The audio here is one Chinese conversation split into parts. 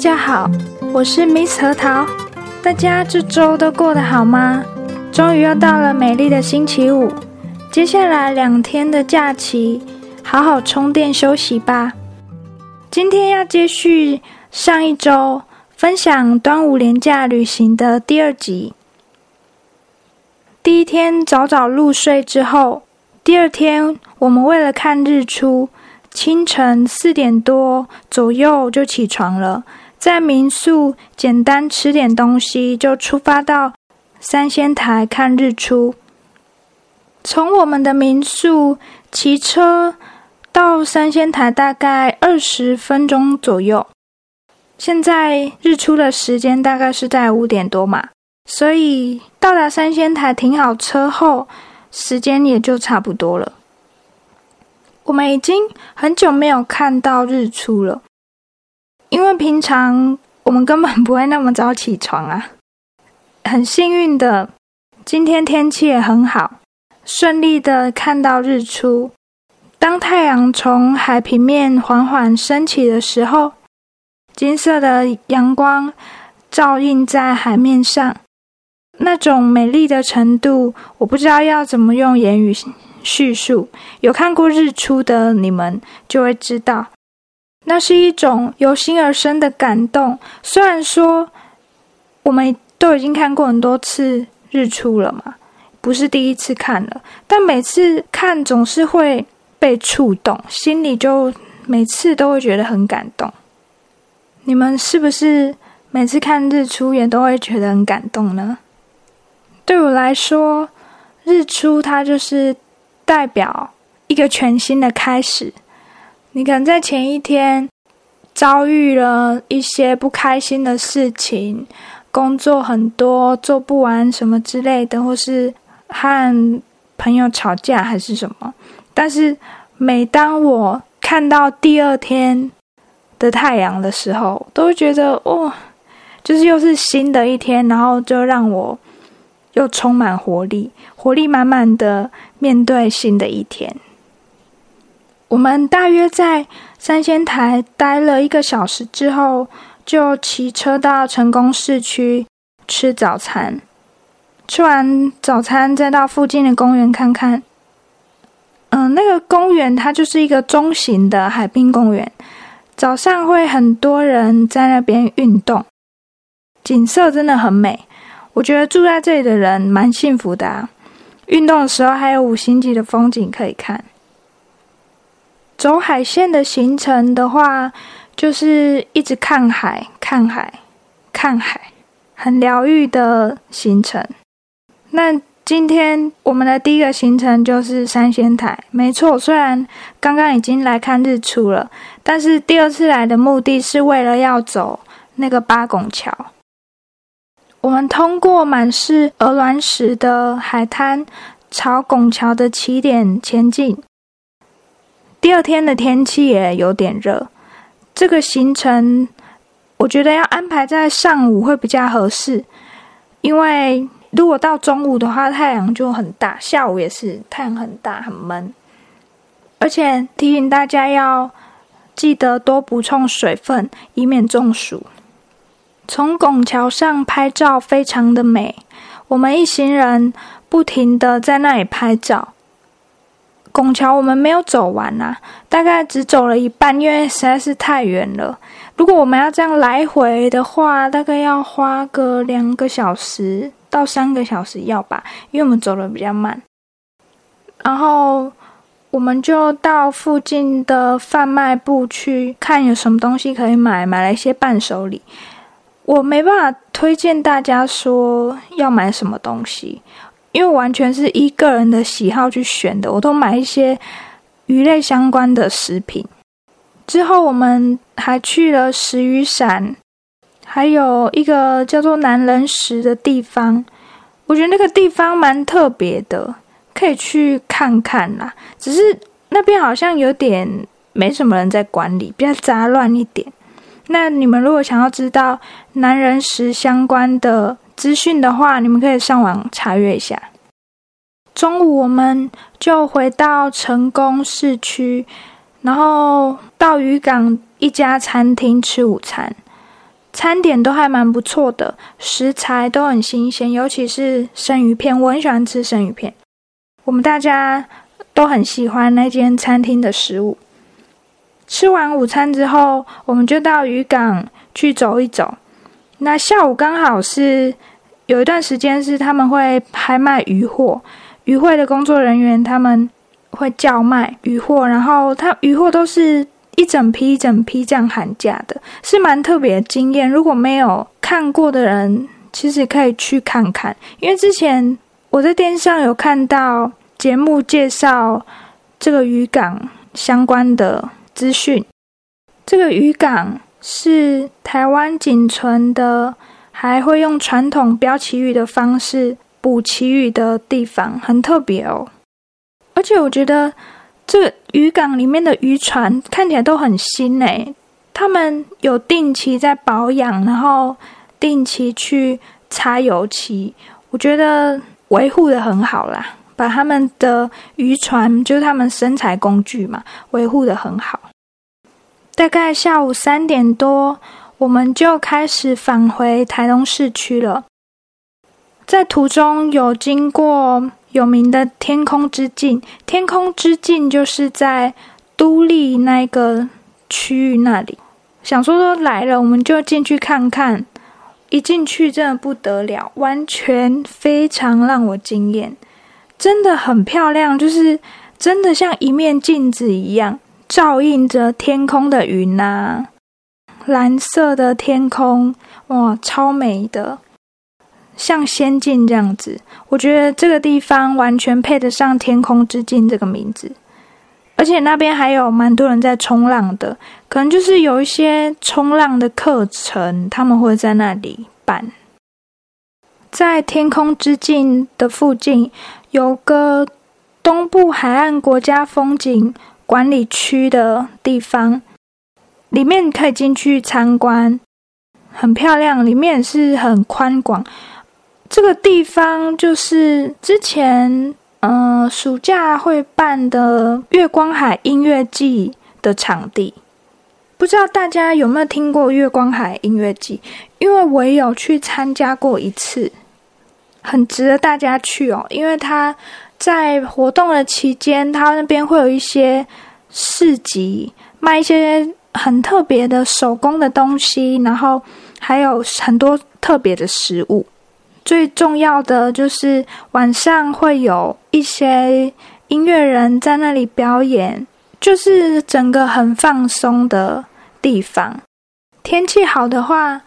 大家好，我是 Miss 核桃。大家这周都过得好吗？终于又到了美丽的星期五，接下来两天的假期，好好充电休息吧。今天要接续上一周分享端午连假旅行的第二集。第一天早早入睡之后，第二天我们为了看日出，清晨四点多左右就起床了，在民宿简单吃点东西，就出发到三仙台看日出。从我们的民宿骑车到三仙台大概二十分钟左右。现在日出的时间大概是在五点多嘛。所以到达三仙台停好车后，时间也就差不多了。我们已经很久没有看到日出了，因为平常我们根本不会那么早起床啊。很幸运的，今天天气也很好，顺利的看到日出。当太阳从海平面缓缓升起的时候，金色的阳光照映在海面上。那种美丽的程度，我不知道要怎么用言语叙述。有看过日出的你们就会知道，那是一种由心而生的感动。虽然说我们都已经看过很多次日出了嘛，不是第一次看了，但每次看总是会被触动，心里就每次都会觉得很感动。你们是不是每次看日出也都会觉得很感动呢？对我来说，日出它就是代表一个全新的开始。你可能在前一天遭遇了一些不开心的事情，工作很多做不完什么之类的，或是和朋友吵架还是什么。但是每当我看到第二天的太阳的时候，都觉得哇，就是又是新的一天，然后就让我。又充满活力，活力满满的面对新的一天。我们大约在三仙台待了一个小时之后，就骑车到成功市区吃早餐。吃完早餐，再到附近的公园看看。嗯，那个公园它就是一个中型的海滨公园，早上会很多人在那边运动，景色真的很美。我觉得住在这里的人蛮幸福的啊！运动的时候还有五星级的风景可以看。走海线的行程的话，就是一直看海、看海、看海，很疗愈的行程。那今天我们的第一个行程就是三仙台，没错。虽然刚刚已经来看日出了，但是第二次来的目的是为了要走那个八拱桥。我们通过满是鹅卵石的海滩，朝拱桥的起点前进。第二天的天气也有点热，这个行程我觉得要安排在上午会比较合适，因为如果到中午的话，太阳就很大；下午也是太阳很大，很闷。而且提醒大家要记得多补充水分，以免中暑。从拱桥上拍照非常的美，我们一行人不停的在那里拍照。拱桥我们没有走完呐，大概只走了一半，因为实在是太远了。如果我们要这样来回的话，大概要花个两个小时到三个小时要吧，因为我们走的比较慢。然后我们就到附近的贩卖部去看有什么东西可以买，买了一些伴手礼。我没办法推荐大家说要买什么东西，因为完全是依个人的喜好去选的。我都买一些鱼类相关的食品。之后我们还去了石鱼伞，还有一个叫做男人石的地方。我觉得那个地方蛮特别的，可以去看看啦。只是那边好像有点没什么人在管理，比较杂乱一点。那你们如果想要知道男人石相关的资讯的话，你们可以上网查阅一下。中午我们就回到成功市区，然后到渔港一家餐厅吃午餐。餐点都还蛮不错的，食材都很新鲜，尤其是生鱼片，我很喜欢吃生鱼片。我们大家都很喜欢那间餐厅的食物。吃完午餐之后，我们就到渔港去走一走。那下午刚好是有一段时间是他们会拍卖鱼货，渔会的工作人员他们会叫卖鱼货，然后他鱼货都是一整批一整批这样喊价的，是蛮特别的经验。如果没有看过的人，其实可以去看看，因为之前我在电视上有看到节目介绍这个渔港相关的资讯，这个渔港。是台湾仅存的还会用传统标旗语的方式补旗语的地方，很特别哦。而且我觉得这个渔港里面的渔船看起来都很新诶，他们有定期在保养，然后定期去擦油漆，我觉得维护的很好啦。把他们的渔船，就是他们生产工具嘛，维护的很好。大概下午三点多，我们就开始返回台东市区了。在途中有经过有名的天空之镜，天空之镜就是在都立那个区域那里。想说说来了，我们就进去看看。一进去真的不得了，完全非常让我惊艳，真的很漂亮，就是真的像一面镜子一样。照映着天空的云呐，蓝色的天空，哇，超美的，像仙境这样子。我觉得这个地方完全配得上“天空之境”这个名字，而且那边还有蛮多人在冲浪的，可能就是有一些冲浪的课程，他们会在那里办。在天空之境的附近，有个东部海岸国家风景。管理区的地方，里面可以进去参观，很漂亮，里面是很宽广。这个地方就是之前嗯暑假会办的月光海音乐季的场地。不知道大家有没有听过月光海音乐季？因为我有去参加过一次，很值得大家去哦，因为它。在活动的期间，他那边会有一些市集，卖一些很特别的手工的东西，然后还有很多特别的食物。最重要的就是晚上会有一些音乐人在那里表演，就是整个很放松的地方。天气好的话，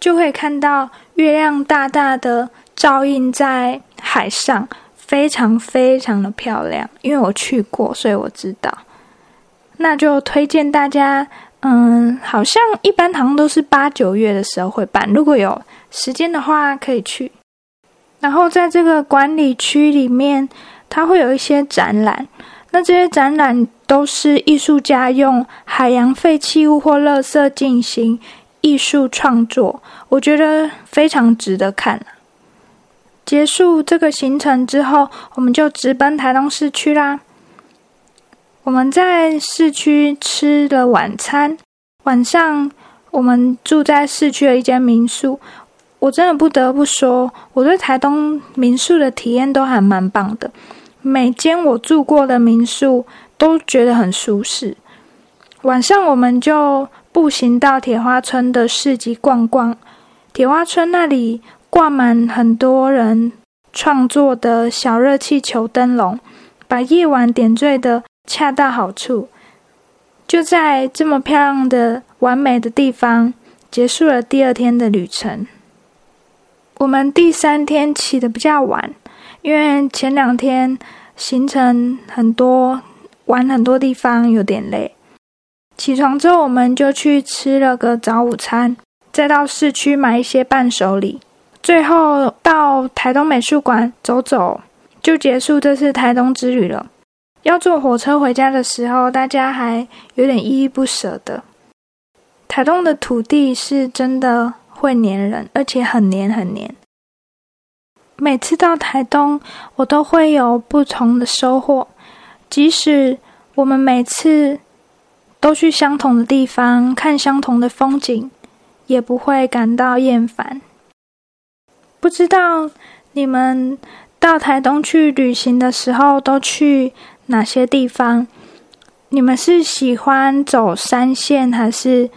就会看到月亮大大的照映在海上。非常非常的漂亮，因为我去过，所以我知道。那就推荐大家，嗯，好像一般好像都是八九月的时候会办，如果有时间的话可以去。然后在这个管理区里面，它会有一些展览，那这些展览都是艺术家用海洋废弃物或垃圾进行艺术创作，我觉得非常值得看。结束这个行程之后，我们就直奔台东市区啦。我们在市区吃了晚餐，晚上我们住在市区的一间民宿。我真的不得不说，我对台东民宿的体验都还蛮棒的。每间我住过的民宿都觉得很舒适。晚上我们就步行到铁花村的市集逛逛。铁花村那里。挂满很多人创作的小热气球灯笼，把夜晚点缀的恰到好处。就在这么漂亮的、完美的地方，结束了第二天的旅程。我们第三天起的比较晚，因为前两天行程很多，玩很多地方，有点累。起床之后，我们就去吃了个早午餐，再到市区买一些伴手礼。最后到台东美术馆走走，就结束这次台东之旅了。要坐火车回家的时候，大家还有点依依不舍的。台东的土地是真的会黏人，而且很黏很黏。每次到台东，我都会有不同的收获。即使我们每次都去相同的地方看相同的风景，也不会感到厌烦。不知道你们到台东去旅行的时候都去哪些地方？你们是喜欢走山线还是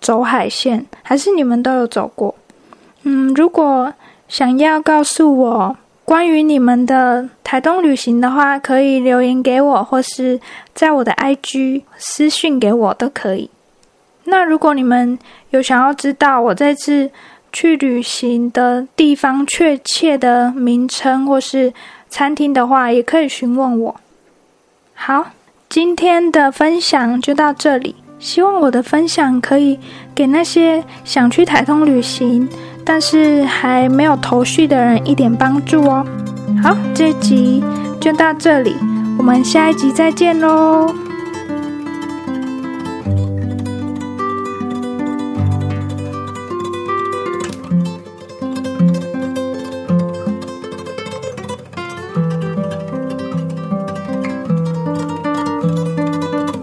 走海线？还是你们都有走过？嗯，如果想要告诉我关于你们的台东旅行的话，可以留言给我，或是在我的 IG 私讯给我都可以。那如果你们有想要知道我这次去旅行的地方确切的名称或是餐厅的话，也可以询问我。好，今天的分享就到这里。希望我的分享可以给那些想去台东旅行，但是还没有头绪的人一点帮助哦。好，这集就到这里，我们下一集再见喽。